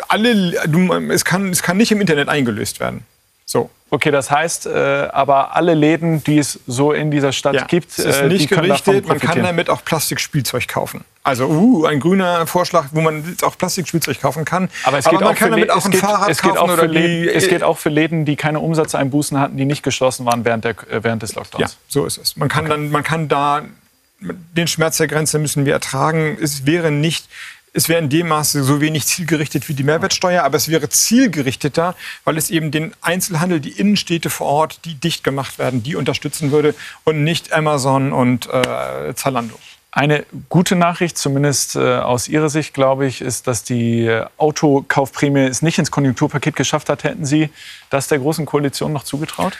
alle, du, es, kann, es kann nicht im Internet eingelöst werden. So. Okay, das heißt, äh, aber alle Läden, die es so in dieser Stadt ja, gibt, es ist äh, nicht gerichtet. Man kann damit auch Plastikspielzeug kaufen. Also uh, ein grüner Vorschlag, wo man auch Plastikspielzeug kaufen kann. Aber, es geht aber man kann damit auch ein geht, Fahrrad es kaufen oder Läden, Es geht auch für Läden, die keine Umsatzeinbußen hatten, die nicht geschlossen waren während, der, äh, während des Lockdowns. Ja, so ist es. Man kann okay. dann, man kann da den Schmerz der Grenze müssen wir ertragen. Es wäre nicht es wäre in dem Maße so wenig zielgerichtet wie die Mehrwertsteuer, aber es wäre zielgerichteter, weil es eben den Einzelhandel, die Innenstädte vor Ort, die dicht gemacht werden, die unterstützen würde und nicht Amazon und äh, Zalando. Eine gute Nachricht, zumindest äh, aus Ihrer Sicht, glaube ich, ist, dass die Autokaufprämie es nicht ins Konjunkturpaket geschafft hat. Hätten Sie das der Großen Koalition noch zugetraut?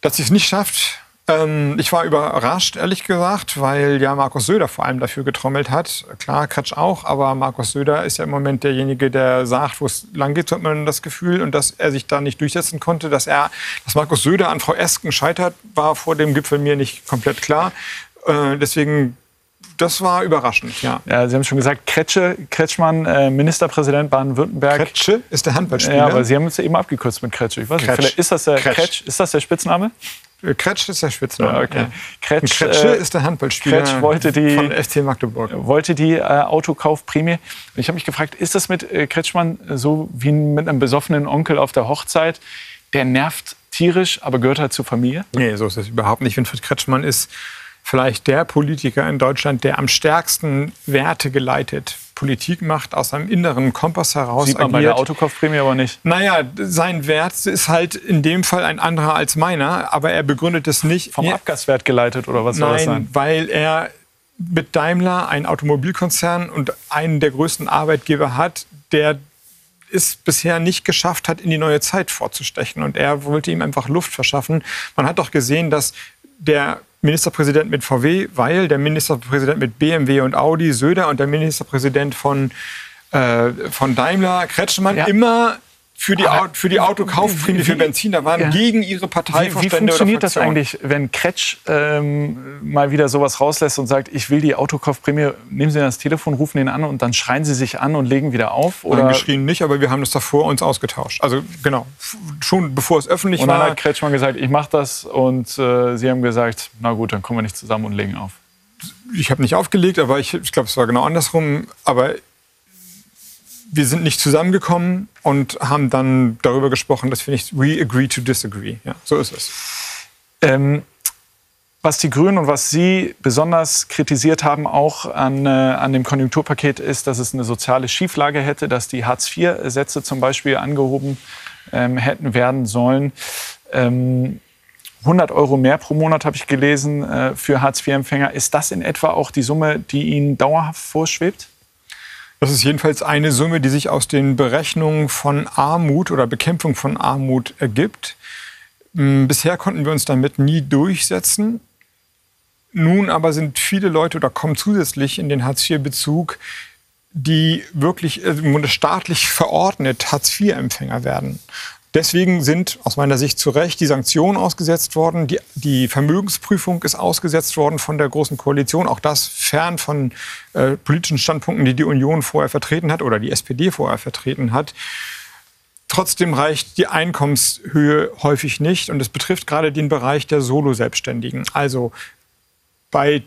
Dass sie es nicht schafft, ähm, ich war überrascht, ehrlich gesagt, weil ja Markus Söder vor allem dafür getrommelt hat. Klar, Kretsch auch, aber Markus Söder ist ja im Moment derjenige, der sagt, wo es lang geht, hat man das Gefühl. Und dass er sich da nicht durchsetzen konnte, dass er, dass Markus Söder an Frau Esken scheitert, war vor dem Gipfel mir nicht komplett klar. Äh, deswegen das war überraschend, ja. ja. Sie haben schon gesagt, Kretsche, Kretschmann, äh, Ministerpräsident Baden-Württemberg. Kretsche ist der Handballspieler. Ja, aber Sie haben es eben abgekürzt mit Kretsche. Ich weiß Kretsch. nicht, ist das der Kretsch. Kretsch. Ist das der Spitzname? Kretsch ist der Spitzname. Ja, okay. Kretsch, Kretsche äh, ist der Handballspieler Kretsch wollte die, von ST Magdeburg. Wollte die äh, Autokaufprämie. Ich habe mich gefragt, ist das mit äh, Kretschmann so wie mit einem besoffenen Onkel auf der Hochzeit? Der nervt tierisch, aber gehört halt zur Familie? Nee, so ist es überhaupt nicht. Winfried Kretschmann ist vielleicht der Politiker in Deutschland, der am stärksten Werte geleitet Politik macht, aus einem inneren Kompass heraus Sieht man agiert. bei der Autokaufprämie aber nicht. Naja, sein Wert ist halt in dem Fall ein anderer als meiner, aber er begründet es nicht. Vom Abgaswert geleitet oder was soll Nein, das sein? weil er mit Daimler, ein Automobilkonzern und einen der größten Arbeitgeber hat, der es bisher nicht geschafft hat, in die neue Zeit vorzustechen. Und er wollte ihm einfach Luft verschaffen. Man hat doch gesehen, dass der Ministerpräsident mit VW, weil der Ministerpräsident mit BMW und Audi, Söder und der Ministerpräsident von, äh, von Daimler, Kretschmann, ja. immer für die, Aber für die Autokaufprämie für Benzin, da waren ja. gegen ihre Parteivorstände. Wie, wie funktioniert das eigentlich, wenn Kretsch ähm, mal wieder sowas rauslässt und sagt, ich will die Autokaufprämie, nehmen Sie das Telefon, rufen ihn an und dann schreien Sie sich an und legen wieder auf? Oder? Nein, geschrien nicht, aber wir haben das davor uns ausgetauscht. Also genau, schon bevor es öffentlich war. Und dann hat Kretschmann gesagt, ich mache das und äh, Sie haben gesagt, na gut, dann kommen wir nicht zusammen und legen auf. ich habe nicht aufgelegt, aber ich, ich glaube, es war genau andersrum. Aber wir sind nicht zusammengekommen und haben dann darüber gesprochen, dass wir nicht we agree to disagree. Ja, so ist es. Ähm, was die Grünen und was Sie besonders kritisiert haben, auch an, äh, an dem Konjunkturpaket, ist, dass es eine soziale Schieflage hätte, dass die Hartz-IV-Sätze zum Beispiel angehoben ähm, hätten werden sollen. Ähm, 100 Euro mehr pro Monat habe ich gelesen äh, für Hartz-IV-Empfänger. Ist das in etwa auch die Summe, die Ihnen dauerhaft vorschwebt? Das ist jedenfalls eine Summe, die sich aus den Berechnungen von Armut oder Bekämpfung von Armut ergibt. Hm, bisher konnten wir uns damit nie durchsetzen. Nun aber sind viele Leute oder kommen zusätzlich in den Hartz-IV-Bezug, die wirklich äh, staatlich verordnet Hartz-IV-Empfänger werden. Deswegen sind aus meiner Sicht zu Recht die Sanktionen ausgesetzt worden. Die, die, Vermögensprüfung ist ausgesetzt worden von der Großen Koalition. Auch das fern von äh, politischen Standpunkten, die die Union vorher vertreten hat oder die SPD vorher vertreten hat. Trotzdem reicht die Einkommenshöhe häufig nicht. Und es betrifft gerade den Bereich der Solo-Selbstständigen. Also bei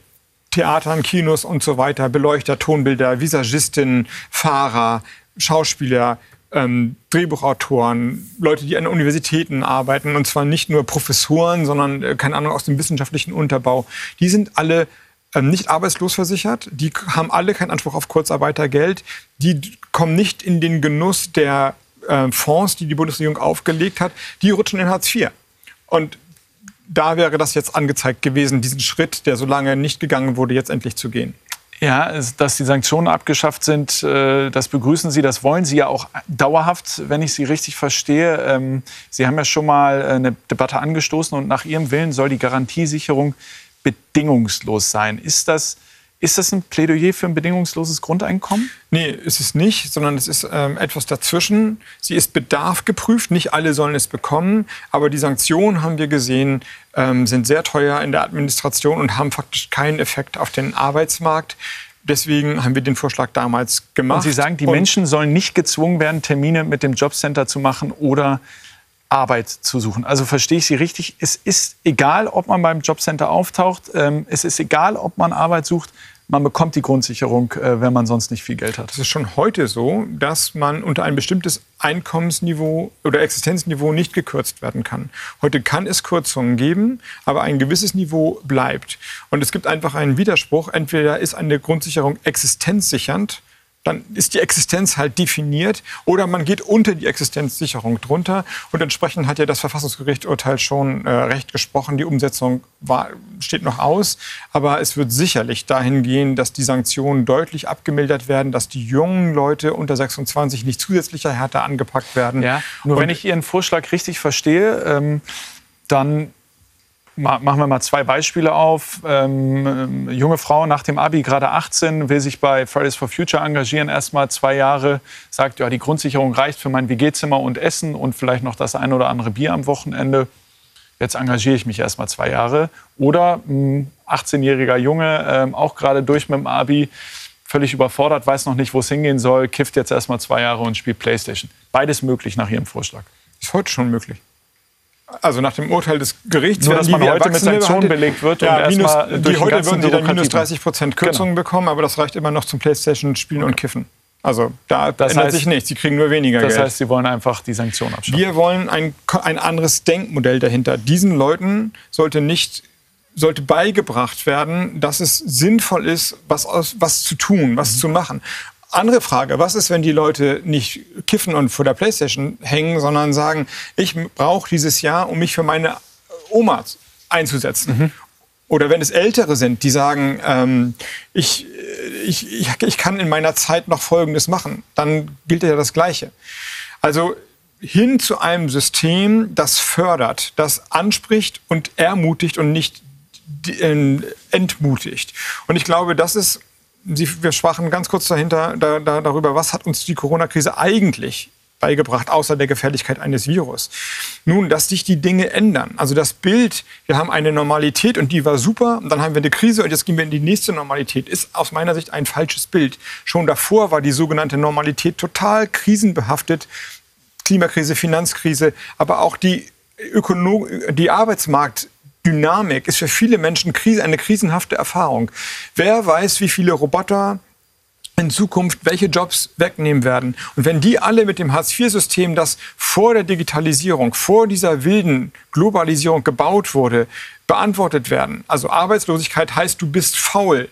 Theatern, Kinos und so weiter, Beleuchter, Tonbilder, Visagistinnen, Fahrer, Schauspieler, ähm, Drehbuchautoren, Leute, die an Universitäten arbeiten, und zwar nicht nur Professoren, sondern, äh, keine Ahnung, aus dem wissenschaftlichen Unterbau, die sind alle ähm, nicht arbeitslos versichert, die haben alle keinen Anspruch auf Kurzarbeitergeld, die kommen nicht in den Genuss der äh, Fonds, die die Bundesregierung aufgelegt hat, die rutschen in Hartz IV. Und da wäre das jetzt angezeigt gewesen, diesen Schritt, der so lange nicht gegangen wurde, jetzt endlich zu gehen. Ja, dass die Sanktionen abgeschafft sind, äh, das begrüßen Sie. Das wollen Sie ja auch dauerhaft, wenn ich Sie richtig verstehe. Ähm, Sie haben ja schon mal eine Debatte angestoßen und nach Ihrem Willen soll die Garantiesicherung bedingungslos sein. Ist das ist das ein Plädoyer für ein bedingungsloses Grundeinkommen? Nee, ist es nicht, sondern es ist ähm, etwas dazwischen. Sie ist bedarfgeprüft, nicht alle sollen es bekommen, aber die Sanktionen, haben wir gesehen, ähm, sind sehr teuer in der Administration und haben faktisch keinen Effekt auf den Arbeitsmarkt. Deswegen haben wir den Vorschlag damals gemacht. Und Sie sagen, die und Menschen sollen nicht gezwungen werden, Termine mit dem Jobcenter zu machen oder Arbeit zu suchen. Also verstehe ich Sie richtig, es ist egal, ob man beim Jobcenter auftaucht, ähm, es ist egal, ob man Arbeit sucht, man bekommt die Grundsicherung, äh, wenn man sonst nicht viel Geld hat. Es ist schon heute so, dass man unter ein bestimmtes Einkommensniveau oder Existenzniveau nicht gekürzt werden kann. Heute kann es Kürzungen geben, aber ein gewisses Niveau bleibt. Und es gibt einfach einen Widerspruch. Entweder ist eine Grundsicherung existenzsichernd dann ist die Existenz halt definiert oder man geht unter die Existenzsicherung drunter. Und entsprechend hat ja das Verfassungsgericht-Urteil schon äh, recht gesprochen. Die Umsetzung war, steht noch aus, aber es wird sicherlich dahin gehen, dass die Sanktionen deutlich abgemildert werden, dass die jungen Leute unter 26 nicht zusätzlicher härter angepackt werden. Ja, nur Und wenn ich Ihren Vorschlag richtig verstehe, ähm, dann Machen wir mal zwei Beispiele auf. Ähm, junge Frau nach dem Abi, gerade 18, will sich bei Fridays for Future engagieren, erst mal zwei Jahre, sagt, ja, die Grundsicherung reicht für mein WG-Zimmer und Essen und vielleicht noch das ein oder andere Bier am Wochenende. Jetzt engagiere ich mich erst mal zwei Jahre. Oder ein 18-jähriger Junge, ähm, auch gerade durch mit dem Abi, völlig überfordert, weiß noch nicht, wo es hingehen soll, kifft jetzt erst mal zwei Jahre und spielt Playstation. Beides möglich nach Ihrem Vorschlag. Ist heute schon möglich also nach dem Urteil des Gerichts, Nur, dass man heute mit Sanktionen belegt wird ja, und minus, die heute würden sie dann minus 30 Prozent Kürzungen genau. bekommen, aber das reicht immer noch zum Playstation-Spielen okay. und Kiffen. Also da das ändert heißt, sich nichts. Sie kriegen nur weniger das Geld. Das heißt, Sie wollen einfach die Sanktionen abschaffen. Wir wollen ein, ein anderes Denkmodell dahinter. Diesen Leuten sollte nicht sollte beigebracht werden, dass es sinnvoll ist, was, aus, was zu tun, was mhm. zu machen. Andere Frage, was ist, wenn die Leute nicht kiffen und vor der Playstation hängen, sondern sagen, ich brauche dieses Jahr, um mich für meine Oma einzusetzen. Mhm. Oder wenn es Ältere sind, die sagen, ähm, ich, ich, ich, ich kann in meiner Zeit noch Folgendes machen, dann gilt ja das Gleiche. Also hin zu einem System, das fördert, das anspricht und ermutigt und nicht äh, entmutigt. Und ich glaube, das ist Sie, wir sprachen ganz kurz dahinter da, da, darüber, was hat uns die Corona-Krise eigentlich beigebracht, außer der Gefährlichkeit eines Virus. Nun, dass sich die Dinge ändern. Also das Bild, wir haben eine Normalität und die war super, und dann haben wir eine Krise und jetzt gehen wir in die nächste Normalität, ist aus meiner Sicht ein falsches Bild. Schon davor war die sogenannte Normalität total krisenbehaftet. Klimakrise, Finanzkrise, aber auch die, Ökono die Arbeitsmarkt Dynamik ist für viele Menschen eine krisenhafte Erfahrung. Wer weiß, wie viele Roboter in Zukunft welche Jobs wegnehmen werden. Und wenn die alle mit dem Hartz-IV-System, das vor der Digitalisierung, vor dieser wilden Globalisierung gebaut wurde, beantwortet werden, also Arbeitslosigkeit heißt, du bist faul,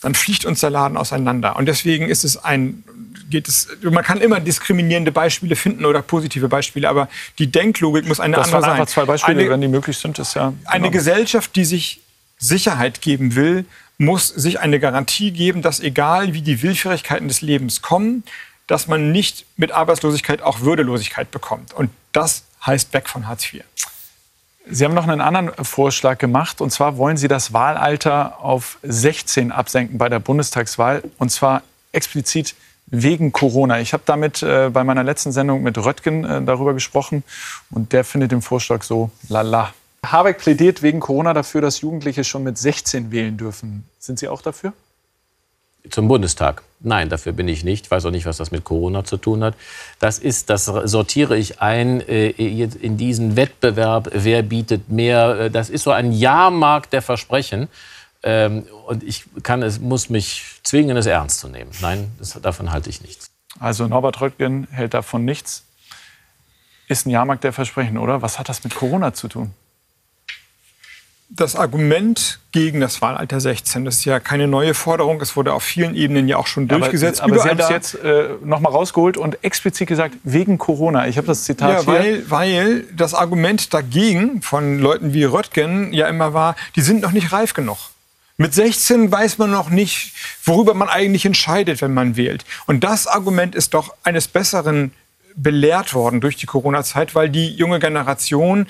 dann fliegt uns der Laden auseinander. Und deswegen ist es ein, geht es, man kann immer diskriminierende Beispiele finden oder positive Beispiele, aber die Denklogik muss eine das andere sein. Das einfach zwei Beispiele, eine, wenn die möglich sind, ist ja. Eine genau. Gesellschaft, die sich Sicherheit geben will, muss sich eine Garantie geben, dass egal wie die Willfährigkeiten des Lebens kommen, dass man nicht mit Arbeitslosigkeit auch Würdelosigkeit bekommt. Und das heißt weg von Hartz IV. Sie haben noch einen anderen Vorschlag gemacht. Und zwar wollen Sie das Wahlalter auf 16 absenken bei der Bundestagswahl. Und zwar explizit wegen Corona. Ich habe damit äh, bei meiner letzten Sendung mit Röttgen äh, darüber gesprochen. Und der findet den Vorschlag so lala. Habeck plädiert wegen Corona dafür, dass Jugendliche schon mit 16 wählen dürfen. Sind Sie auch dafür? Zum Bundestag. Nein, dafür bin ich nicht. Ich weiß auch nicht, was das mit Corona zu tun hat. Das ist, das sortiere ich ein äh, in diesen Wettbewerb. Wer bietet mehr? Äh, das ist so ein Jahrmarkt der Versprechen. Ähm, und ich kann es, muss mich zwingen, es ernst zu nehmen. Nein, das, davon halte ich nichts. Also Norbert Röttgen hält davon nichts. Ist ein Jahrmarkt der Versprechen, oder? Was hat das mit Corona zu tun? Das Argument gegen das Wahlalter 16, das ist ja keine neue Forderung, es wurde auf vielen Ebenen ja auch schon durchgesetzt. Aber, aber Sie haben es jetzt äh, noch mal rausgeholt und explizit gesagt, wegen Corona. Ich habe das Zitat ja, weil, weil das Argument dagegen von Leuten wie Röttgen ja immer war, die sind noch nicht reif genug. Mit 16 weiß man noch nicht, worüber man eigentlich entscheidet, wenn man wählt. Und das Argument ist doch eines Besseren belehrt worden durch die Corona-Zeit, weil die junge Generation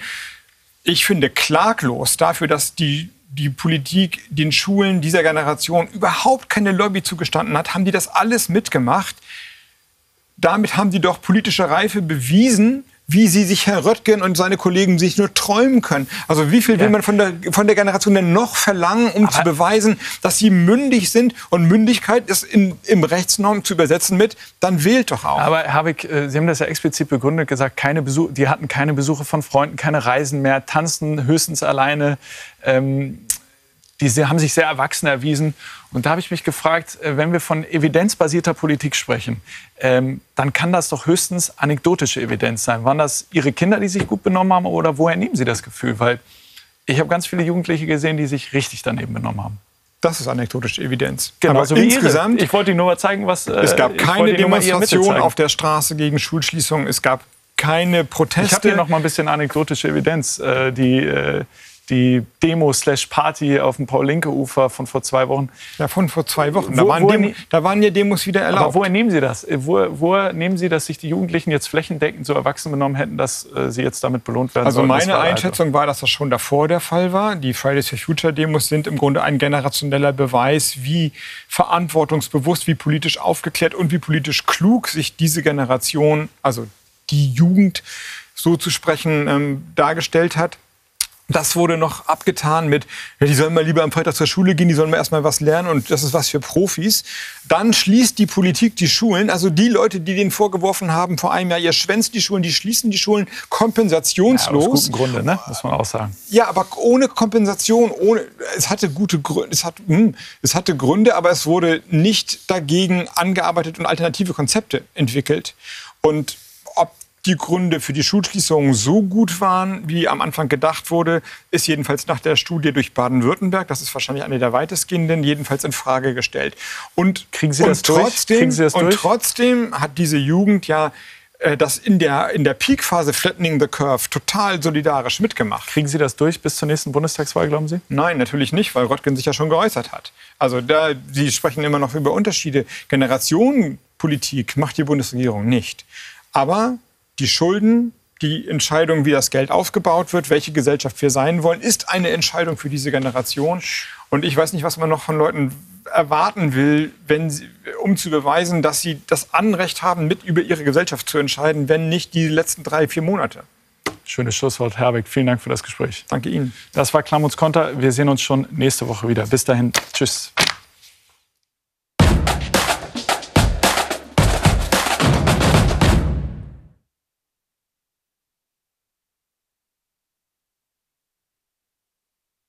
ich finde, klaglos dafür, dass die, die Politik den Schulen dieser Generation überhaupt keine Lobby zugestanden hat, haben die das alles mitgemacht. Damit haben die doch politische Reife bewiesen, wie sie sich Herr Röttgen und seine Kollegen sich nur träumen können. Also wie viel ja. will man von der, von der Generation denn noch verlangen, um Aber zu beweisen, dass sie mündig sind? Und Mündigkeit ist in, im Rechtsnorm zu übersetzen mit, dann wählt doch auch. Aber Habeck, äh, Sie haben das ja explizit begründet, gesagt, keine Besuch, die hatten keine Besuche von Freunden, keine Reisen mehr, tanzen höchstens alleine. Ähm, die haben sich sehr erwachsen erwiesen. Und da habe ich mich gefragt, äh, wenn wir von evidenzbasierter Politik sprechen, ähm, dann kann das doch höchstens anekdotische Evidenz sein. Waren das Ihre Kinder, die sich gut benommen haben oder woher nehmen Sie das Gefühl? Weil ich habe ganz viele Jugendliche gesehen, die sich richtig daneben benommen haben. Das ist anekdotische Evidenz. Genau, also insgesamt. Ihre. Ich wollte Ihnen nur mal zeigen, was. es gab äh, keine Demonstration auf der Straße gegen Schulschließungen. Es gab keine Proteste. Ich habe hier noch mal ein bisschen anekdotische Evidenz. Äh, die die Demo slash Party auf dem Paul-Linke-Ufer von vor zwei Wochen. Ja, von vor zwei Wochen. Da, wo, waren, Demo, da waren ja Demos wieder erlaubt. Aber woher nehmen Sie das? Wo, woher nehmen Sie, dass sich die Jugendlichen jetzt flächendeckend so erwachsen benommen hätten, dass äh, sie jetzt damit belohnt werden Also sollen? meine war Einschätzung also. war, dass das schon davor der Fall war. Die Fridays for Future Demos sind im Grunde ein generationeller Beweis, wie verantwortungsbewusst, wie politisch aufgeklärt und wie politisch klug sich diese Generation, also die Jugend, so zu sprechen, ähm, dargestellt hat. Das wurde noch abgetan mit, ja, die sollen mal lieber am Freitag zur Schule gehen, die sollen mal erstmal was lernen und das ist was für Profis. Dann schließt die Politik die Schulen, also die Leute, die denen vorgeworfen haben vor einem Jahr, ihr schwänzt die Schulen, die schließen die Schulen kompensationslos. Ja, aus gutem Grunde, ne? muss man auch sagen. Ja, aber ohne Kompensation, ohne, es hatte gute Gründe, es, hat, hm, es hatte Gründe, aber es wurde nicht dagegen angearbeitet und alternative Konzepte entwickelt. Und die Gründe für die Schulschließungen so gut waren, wie am Anfang gedacht wurde, ist jedenfalls nach der Studie durch Baden-Württemberg, das ist wahrscheinlich eine der weitestgehenden, jedenfalls in Frage gestellt. Und, Kriegen Sie das, und trotzdem, Kriegen Sie das durch? Und trotzdem hat diese Jugend ja äh, das in der, in der Peak-Phase Flattening the Curve total solidarisch mitgemacht. Kriegen Sie das durch bis zur nächsten Bundestagswahl, glauben Sie? Nein, natürlich nicht, weil Röttgen sich ja schon geäußert hat. Also da, Sie sprechen immer noch über Unterschiede. Generationenpolitik macht die Bundesregierung nicht. Aber die Schulden, die Entscheidung, wie das Geld aufgebaut wird, welche Gesellschaft wir sein wollen, ist eine Entscheidung für diese Generation. Und ich weiß nicht, was man noch von Leuten erwarten will, wenn sie, um zu beweisen, dass sie das Anrecht haben, mit über ihre Gesellschaft zu entscheiden, wenn nicht die letzten drei, vier Monate. Schönes Schlusswort, Herbeck. Vielen Dank für das Gespräch. Danke Ihnen. Das war Klamuts Konter. Wir sehen uns schon nächste Woche wieder. Bis dahin. Tschüss.